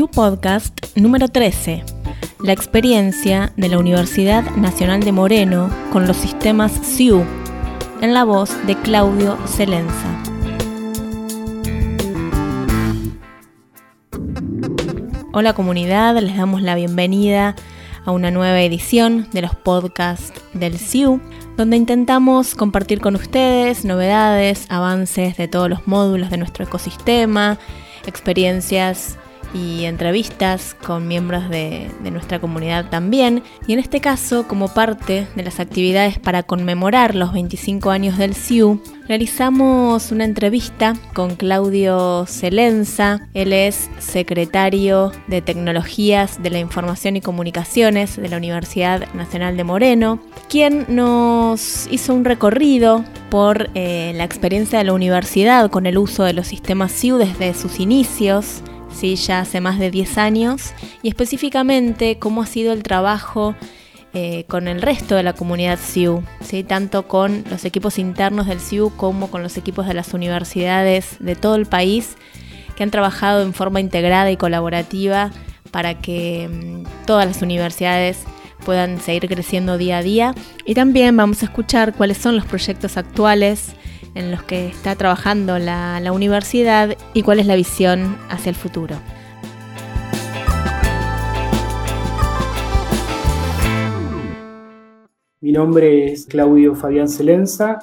SIU Podcast número 13. La experiencia de la Universidad Nacional de Moreno con los sistemas SIU, en la voz de Claudio Celenza. Hola comunidad, les damos la bienvenida a una nueva edición de los podcasts del SIU, donde intentamos compartir con ustedes novedades, avances de todos los módulos de nuestro ecosistema, experiencias y entrevistas con miembros de, nuestra comunidad también. Y en este caso, como parte de las actividades para conmemorar los 25 años del CIU, realizamos una entrevista con Claudio Celenza. Él es secretario de Tecnologías de la Información y Comunicaciones de la Universidad Nacional de Moreno, quien nos hizo un recorrido por eh, la experiencia de la universidad con el uso de los sistemas CIU desde sus inicios ¿sí? ya hace más de 10 años, y específicamente cómo ha sido el trabajo eh, con el resto de la comunidad SIU, ¿sí? tanto con los equipos internos del SIU como con los equipos de las universidades de todo el país, que han trabajado en forma integrada y colaborativa para que mm, todas las universidades puedan seguir creciendo día a día. Y también vamos a escuchar cuáles son los proyectos actuales en los que está trabajando la, universidad y cuál es la visión hacia el futuro. Mi nombre es Claudio Fabián Celenza,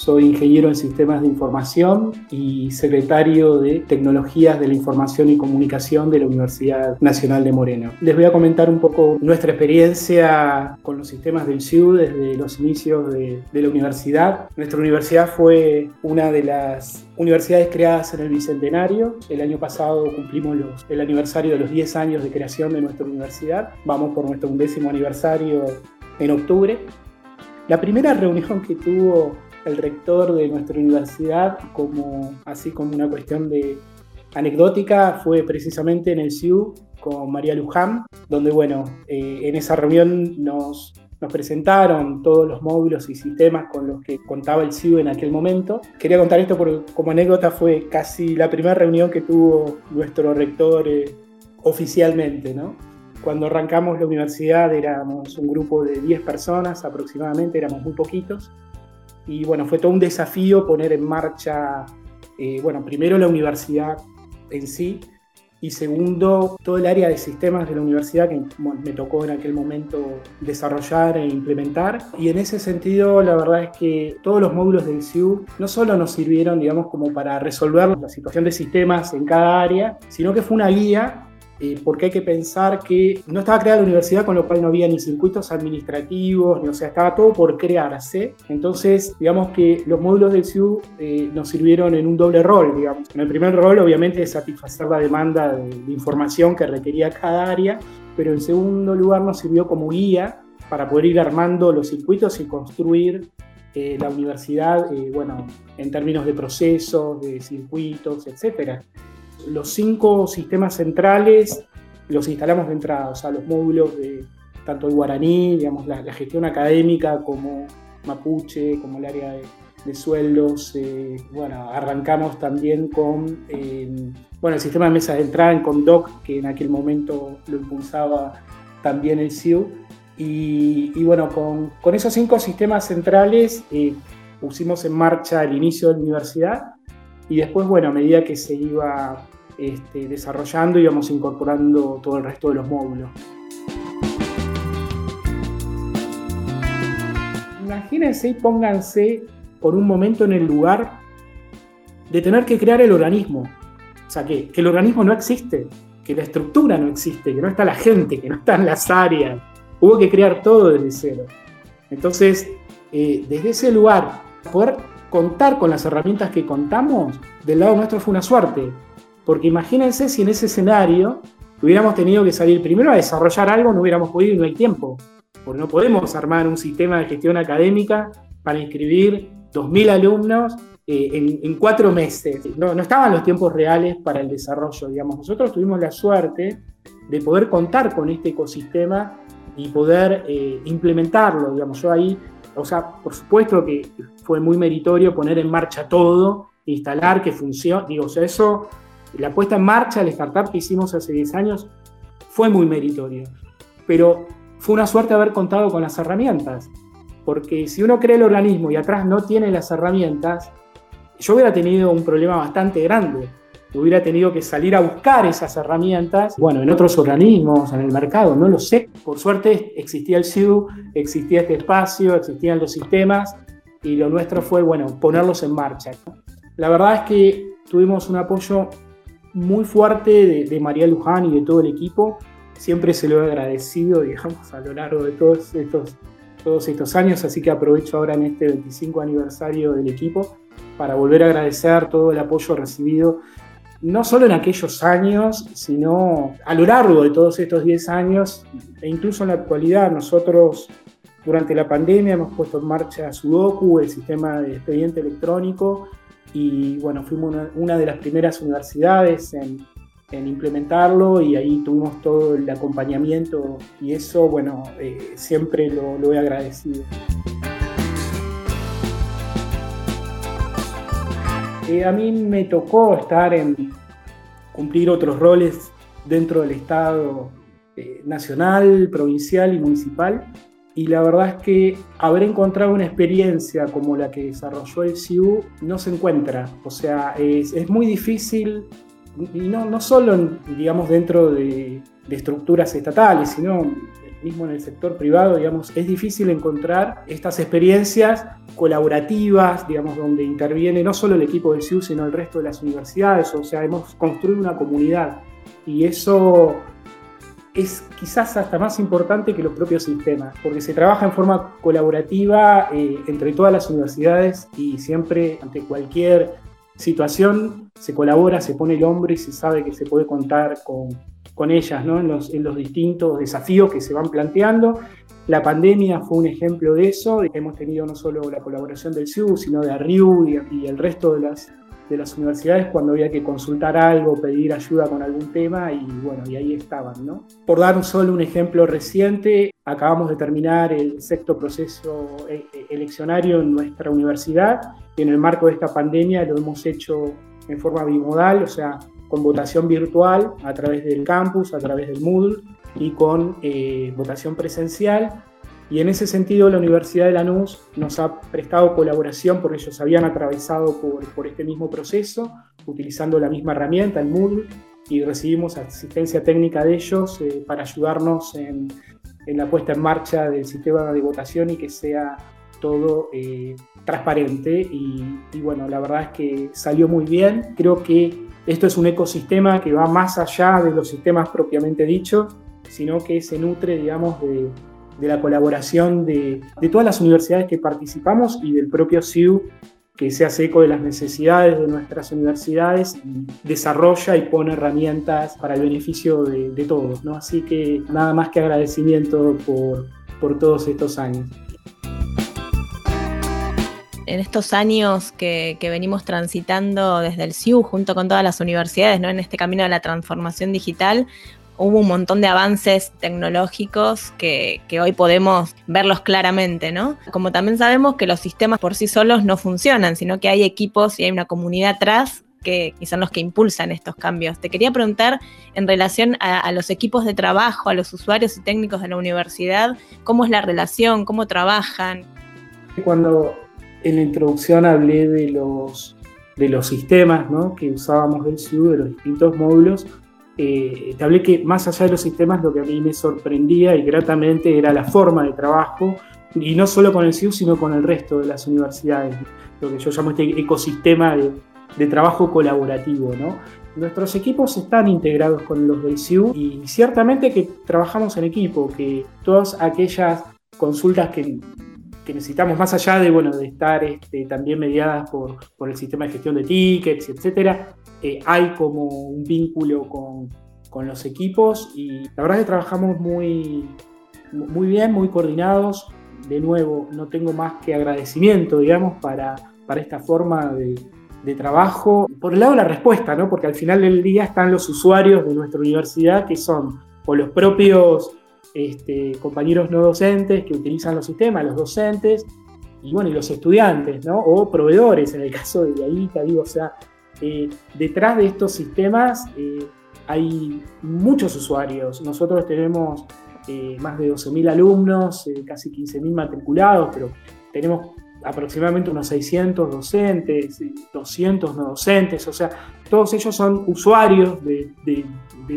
soy ingeniero en sistemas de información y secretario de tecnologías de la información y comunicación de la Universidad Nacional de Moreno. Les voy a comentar un poco nuestra experiencia con los sistemas del SIU desde los inicios de, la universidad. Nuestra universidad fue una de las universidades creadas en el Bicentenario. El año pasado cumplimos el aniversario de los 10 años de creación de nuestra universidad. Vamos por nuestro undécimo aniversario en octubre. La primera reunión que tuvo el rector de nuestra universidad, como, así como una cuestión de anecdótica, fue precisamente en el CIU con María Luján, donde, bueno, eh, en esa reunión nos, presentaron todos los módulos y sistemas con los que contaba el CIU en aquel momento. Quería contar esto porque como anécdota fue casi la primera reunión que tuvo nuestro rector eh, oficialmente, ¿no? Cuando arrancamos la universidad éramos un grupo de 10 personas aproximadamente, éramos muy poquitos, y bueno, fue todo un desafío poner en marcha, eh, bueno, primero la universidad en sí y segundo todo el área de sistemas de la universidad que me tocó en aquel momento desarrollar e implementar. Y en ese sentido, la verdad es que todos los módulos del CIU no solo nos sirvieron, digamos, como para resolver la situación de sistemas en cada área, sino que fue una guía eh, porque hay que pensar que no estaba creada la universidad, con lo cual no había ni circuitos administrativos, ni, o sea, estaba todo por crearse. Entonces, digamos que los módulos del CIU eh, nos sirvieron en un doble rol, digamos. En el primer rol, obviamente, es satisfacer la demanda de, información que requería cada área, pero en segundo lugar nos sirvió como guía para poder ir armando los circuitos y construir eh, la universidad, bueno, en términos de procesos, de circuitos, etcétera los cinco sistemas centrales los instalamos de entrada, o sea, los módulos de tanto el guaraní, digamos, la, gestión académica como mapuche, como el área de, sueldos. Eh, bueno, arrancamos también con eh, bueno, el sistema de mesa de entrada en Condoc, que en aquel momento lo impulsaba también el CIU. Y, bueno, con, con, esos cinco sistemas centrales eh, pusimos en marcha el inicio de la universidad y después, bueno, a medida que se iba este, desarrollando y vamos incorporando todo el resto de los módulos. Imagínense y pónganse por un momento en el lugar de tener que crear el organismo. O sea, que, el organismo no existe, que la estructura no existe, que no está la gente, que no están las áreas. Hubo que crear todo desde cero. Entonces, eh, desde ese lugar, poder contar con las herramientas que contamos, del lado nuestro fue una suerte. Porque imagínense si en ese escenario hubiéramos tenido que salir primero a desarrollar algo, no hubiéramos podido y no hay tiempo. Porque no podemos armar un sistema de gestión académica para inscribir 2.000 alumnos eh, en, cuatro meses. No, estaban los tiempos reales para el desarrollo, digamos. Nosotros tuvimos la suerte de poder contar con este ecosistema y poder eh, implementarlo, digamos. Yo ahí, o sea, por supuesto que fue muy meritorio poner en marcha todo, instalar que funcione, digo, o sea, eso La puesta en marcha, el startup que hicimos hace 10 años, fue muy meritorio, pero fue una suerte haber contado con las herramientas, porque si uno cree el organismo y atrás no tiene las herramientas, yo hubiera tenido un problema bastante grande. Hubiera tenido que salir a buscar esas herramientas, bueno, en otros organismos, en el mercado, no lo sé. Por suerte existía el SIU, existía este espacio, existían los sistemas y lo nuestro fue, bueno, ponerlos en marcha. La verdad es que tuvimos un apoyo muy fuerte de, de María Luján y de todo el equipo. Siempre se lo he agradecido, digamos, a lo largo de todos estos, todos estos años, así que aprovecho ahora en este 25 aniversario del equipo para volver a agradecer todo el apoyo recibido, no solo en aquellos años, sino a lo largo de todos estos 10 años e incluso en la actualidad. Nosotros durante la pandemia hemos puesto en marcha Sudoku, el sistema de expediente electrónico, y bueno, fuimos una, de las primeras universidades en, implementarlo y ahí tuvimos todo el acompañamiento y eso, bueno, eh, siempre lo, lo he agradecido. Eh, a mí me tocó estar en cumplir otros roles dentro del Estado eh, nacional, provincial y municipal. Y la verdad es que haber encontrado una experiencia como la que desarrolló el CIU no se encuentra. O sea, es, muy difícil, y no, no solo, digamos, dentro de, de estructuras estatales, sino mismo en el sector privado, digamos, es difícil encontrar estas experiencias colaborativas, digamos, donde interviene no solo el equipo del CIU, sino el resto de las universidades, o sea, hemos construido una comunidad. Y eso es quizás hasta más importante que los propios sistemas, porque se trabaja en forma colaborativa eh, entre todas las universidades y siempre ante cualquier situación se colabora, se pone el hombro y se sabe que se puede contar con, con ellas ¿no? en, los, en los distintos desafíos que se van planteando. La pandemia fue un ejemplo de eso. Hemos tenido no solo la colaboración del CIU, sino de ARIU y, el resto de las, de las universidades cuando había que consultar algo, pedir ayuda con algún tema y bueno, y ahí estaban. ¿no? Por dar solo un ejemplo reciente, acabamos de terminar el sexto proceso eh, eh, eleccionario en nuestra universidad y en el marco de esta pandemia lo hemos hecho en forma bimodal, o sea, con votación virtual a través del campus, a través del Moodle y con eh, votación presencial. Y en ese sentido la Universidad de Lanús nos ha prestado colaboración porque ellos habían atravesado por, por este mismo proceso, utilizando la misma herramienta, el Moodle, y recibimos asistencia técnica de ellos eh, para ayudarnos en, en, la puesta en marcha del sistema de votación y que sea todo eh, transparente. Y, y bueno, la verdad es que salió muy bien. Creo que esto es un ecosistema que va más allá de los sistemas propiamente dichos, sino que se nutre, digamos, de, la colaboración de, todas las universidades que participamos y del propio CIU, que se hace eco de las necesidades de nuestras universidades y desarrolla y pone herramientas para el beneficio de, todos. ¿no? Así que nada más que agradecimiento por, por todos estos años en estos años que, venimos transitando desde el CIU junto con todas las universidades, ¿no? En este camino de la transformación digital, hubo un montón de avances tecnológicos que, hoy podemos verlos claramente, ¿no? Como también sabemos que los sistemas por sí solos no funcionan, sino que hay equipos y hay una comunidad atrás que, son los que impulsan estos cambios. Te quería preguntar en relación a, a, los equipos de trabajo, a los usuarios y técnicos de la universidad, ¿cómo es la relación? ¿Cómo trabajan? Cuando en la introducción hablé de los, de los sistemas que usábamos del SIU, de los distintos módulos. Eh, te hablé que más allá de los sistemas, lo que a mí me sorprendía y gratamente era la forma de trabajo, y no solo con el SIU, sino con el resto de las universidades, lo que yo llamo este ecosistema de, de trabajo colaborativo. ¿no? Nuestros equipos están integrados con los del SIU y ciertamente que trabajamos en equipo, que todas aquellas consultas que necesitamos, más allá de, bueno, de estar este, también mediadas por, por, el sistema de gestión de tickets, etcétera, eh, hay como un vínculo con, con, los equipos y la verdad es que trabajamos muy, muy bien, muy coordinados. De nuevo, no tengo más que agradecimiento, digamos, para, para esta forma de, de trabajo. Por el lado de la respuesta, ¿no? Porque al final del día están los usuarios de nuestra universidad que son o los propios este, compañeros no docentes que utilizan los sistemas, los docentes, y bueno, los estudiantes, ¿no? O proveedores, en el caso de ahí, digo, o sea, eh, detrás de estos sistemas eh, hay muchos usuarios. Nosotros tenemos eh, más de 12.000 alumnos, casi 15.000 matriculados, pero tenemos aproximadamente unos 600 docentes, 200 no docentes, o sea, todos ellos son usuarios de,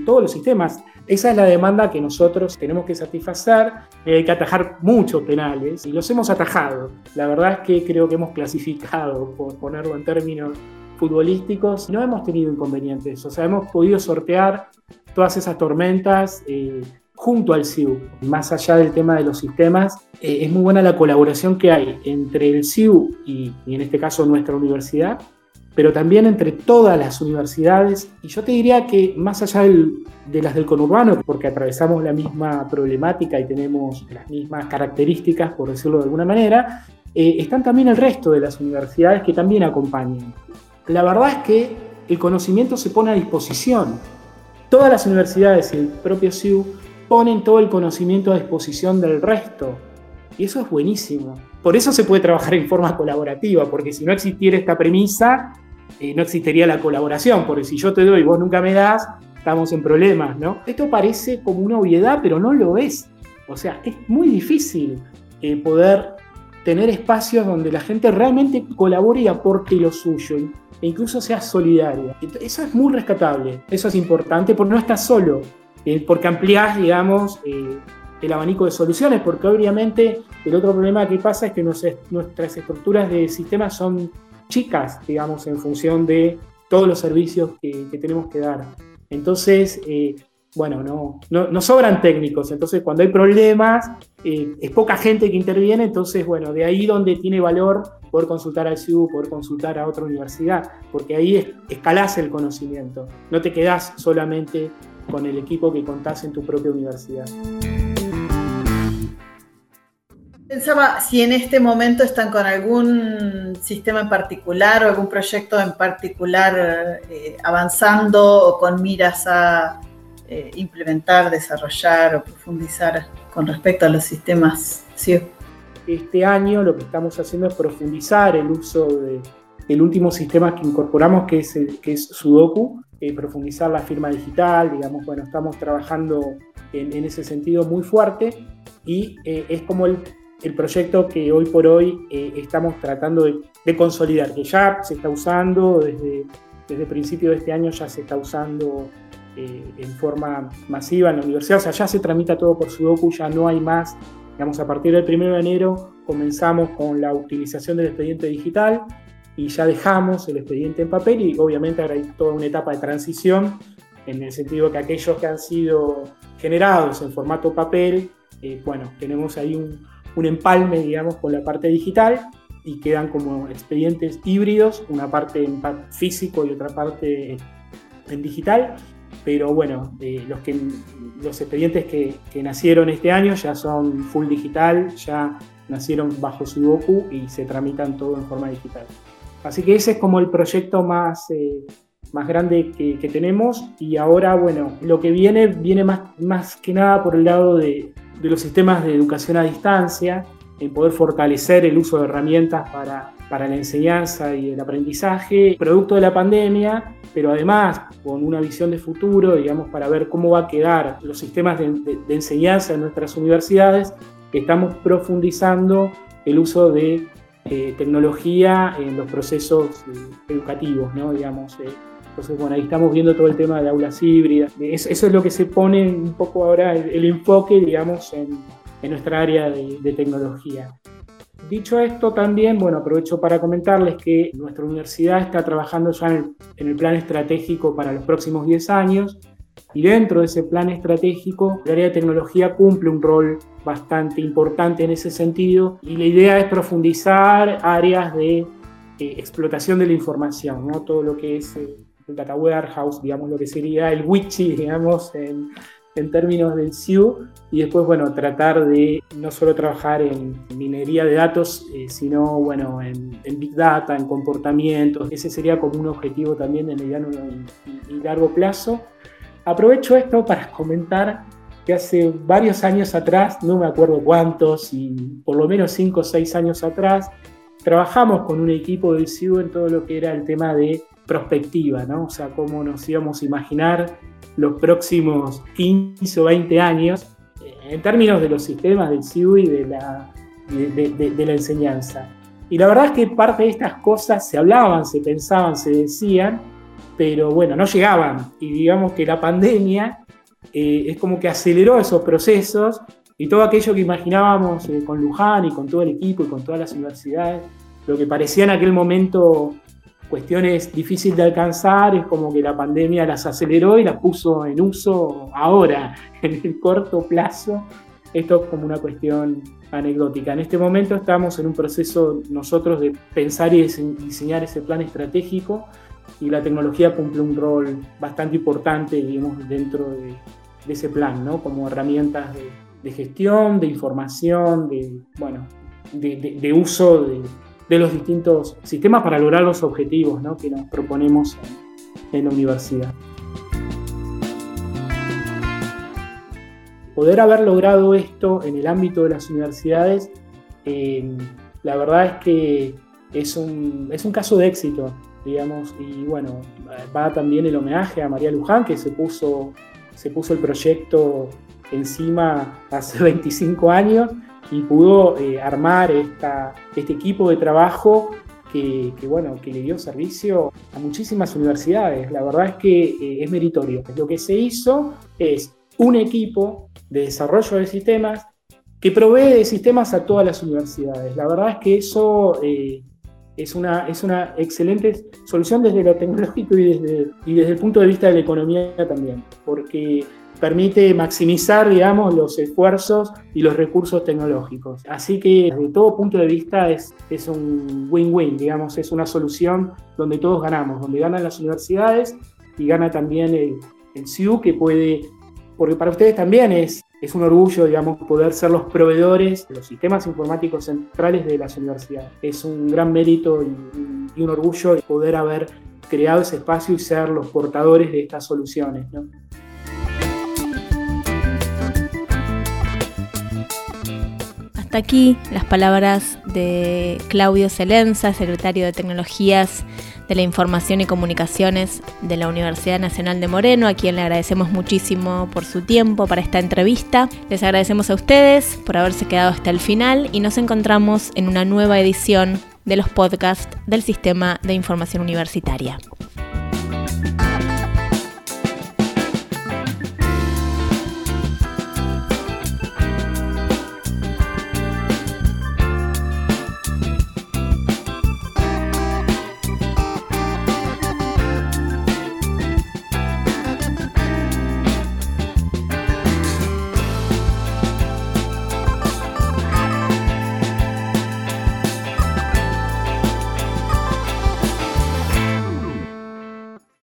todos los sistemas. Esa es la demanda que nosotros tenemos que satisfacer. hay que atajar muchos penales y los hemos atajado. La verdad es que creo que hemos clasificado, por ponerlo en términos futbolísticos, no hemos tenido inconvenientes. O sea, hemos podido sortear todas esas tormentas. Eh, junto al CIU. Más allá del tema de los sistemas, eh, es muy buena la colaboración que hay entre el CIU y, en este caso nuestra universidad, pero también entre todas las universidades. Y yo te diría que más allá de las del conurbano, porque atravesamos la misma problemática y tenemos las mismas características, por decirlo de alguna manera, eh, están también el resto de las universidades que también acompañan. La verdad es que el conocimiento se pone a disposición. Todas las universidades y el propio CIU ponen todo el conocimiento a disposición del resto. Y eso es buenísimo. Por eso se puede trabajar en forma colaborativa, porque si no existiera esta premisa, eh, no existiría la colaboración, porque si yo te doy y vos nunca me das, estamos en problemas, ¿no? Esto parece como una obviedad, pero no lo es. O sea, es muy difícil eh, poder tener espacios donde la gente realmente colabore y aporte lo suyo e incluso sea solidaria. Eso es muy rescatable, eso es importante porque no estás solo. Eh, porque ampliás, digamos, eh, el abanico de soluciones, porque obviamente el otro problema que pasa es que nuestras estructuras de sistemas son chicas, digamos, en función de todos los servicios que, tenemos que dar. Entonces, eh, bueno, no, no, sobran técnicos, entonces cuando hay problemas, es poca gente que interviene, entonces, bueno, de ahí donde tiene valor poder consultar al CIU, poder consultar a otra universidad, porque ahí escalás el conocimiento, no te quedás solamente con el equipo que contás en tu propia universidad. Pensaba si en este momento están con algún sistema en particular o algún proyecto en particular eh, avanzando o con miras a eh, implementar, desarrollar o profundizar con respecto a los sistemas CIO. Este año lo que estamos haciendo es profundizar el uso del último sistema que incorporamos, que es, que es Sudoku, eh, profundizar la firma digital, digamos, bueno, estamos trabajando en, ese sentido muy fuerte y eh, es como el, el, proyecto que hoy por hoy eh, estamos tratando de, consolidar, que ya se está usando desde, desde principio de este año, ya se está usando en forma masiva en la universidad, o sea, ya se tramita todo por Sudoku, ya no hay más, digamos, a partir del 1 de enero comenzamos con la utilización del expediente digital, y ya dejamos el expediente en papel y obviamente ahora hay toda una etapa de transición en el sentido que aquellos que han sido generados en formato papel, eh, bueno, tenemos ahí un, un, empalme, digamos, con la parte digital y quedan como expedientes híbridos, una parte en físico y otra parte en digital. Pero bueno, eh, los, que, los expedientes que, que nacieron este año ya son full digital, ya nacieron bajo Sudoku y se tramitan todo en forma digital. Así que ese es como el proyecto más, eh, más grande que, tenemos. Y ahora, bueno, lo que viene viene más, más que nada por el lado de, de los sistemas de educación a distancia, en poder fortalecer el uso de herramientas para, para la enseñanza y el aprendizaje, producto de la pandemia, pero además con una visión de futuro, digamos, para ver cómo va a quedar los sistemas de, de enseñanza en nuestras universidades, estamos profundizando el uso de eh, tecnología en los procesos eh, educativos, ¿no? Digamos, eh, entonces, bueno, ahí estamos viendo todo el tema de aulas híbridas. Eso, es lo que se pone un poco ahora el, enfoque, digamos, en, en nuestra área de, de, tecnología. Dicho esto, también, bueno, aprovecho para comentarles que nuestra universidad está trabajando ya en el, en el plan estratégico para los próximos 10 años y dentro de ese plan estratégico, el área de tecnología cumple un rol bastante importante en ese sentido y la idea es profundizar áreas de eh, explotación de la información, ¿no? todo lo que es eh, el data warehouse, digamos lo que sería el Witchy, digamos, en, en términos del SIU, y después, bueno, tratar de no solo trabajar en minería de datos, eh, sino, bueno, en, en, Big Data, en comportamientos. Ese sería como un objetivo también de mediano y, y largo plazo. Aprovecho esto para comentar que hace varios años atrás, no me acuerdo cuántos, y por lo menos 5 o 6 años atrás, trabajamos con un equipo del CIU en todo lo que era el tema de prospectiva, ¿no? O sea, cómo nos íbamos a imaginar los próximos 15 o 20 años en términos de los sistemas del CIU y de la, de, la enseñanza. Y la verdad es que parte de estas cosas se hablaban, se pensaban, se decían, pero bueno, no llegaban. Y digamos que la pandemia eh, es como que aceleró esos procesos y todo aquello que imaginábamos eh, con Luján y con todo el equipo y con todas las universidades, lo que parecía en aquel momento cuestiones difíciles de alcanzar, es como que la pandemia las aceleró y las puso en uso ahora, en el corto plazo. Esto es como una cuestión anecdótica. En este momento estamos en un proceso nosotros de pensar y diseñar ese plan estratégico y la tecnología cumple un rol bastante importante, digamos, dentro de, ese plan, ¿no? Como herramientas de, gestión, de información, de, bueno, de, uso de, los distintos sistemas para lograr los objetivos que nos proponemos en, la universidad. Poder haber logrado esto en el ámbito de las universidades, eh, la verdad es que es un, es un caso de éxito, digamos, y bueno, va también el homenaje a María Luján, que se puso, se puso el proyecto encima hace 25 años y pudo eh, armar esta, este equipo de trabajo que, bueno, que le dio servicio a muchísimas universidades. La verdad es que eh, es meritorio. Lo que se hizo es un equipo de desarrollo de sistemas que provee de sistemas a todas las universidades. La verdad es que eso eh, es, una, es una excelente solución desde lo tecnológico y desde, y desde el punto de vista de la economía también, porque permite maximizar, digamos, los esfuerzos y los recursos tecnológicos. Así que desde todo punto de vista es, es un win-win, digamos, es una solución donde todos ganamos, donde ganan las universidades y gana también el, el CIU que puede, porque para ustedes también es, es un orgullo, digamos, poder ser los proveedores de los sistemas informáticos centrales de las universidades. Es un gran mérito y, un orgullo poder haber creado ese espacio y ser los portadores de estas soluciones. ¿no? aquí las palabras de Claudio Celenza, secretario de Tecnologías de la Información y Comunicaciones de la Universidad Nacional de Moreno, a quien le agradecemos muchísimo por su tiempo para esta entrevista. Les agradecemos a ustedes por haberse quedado hasta el final y nos encontramos en una nueva edición de los podcasts del Sistema de Información Universitaria.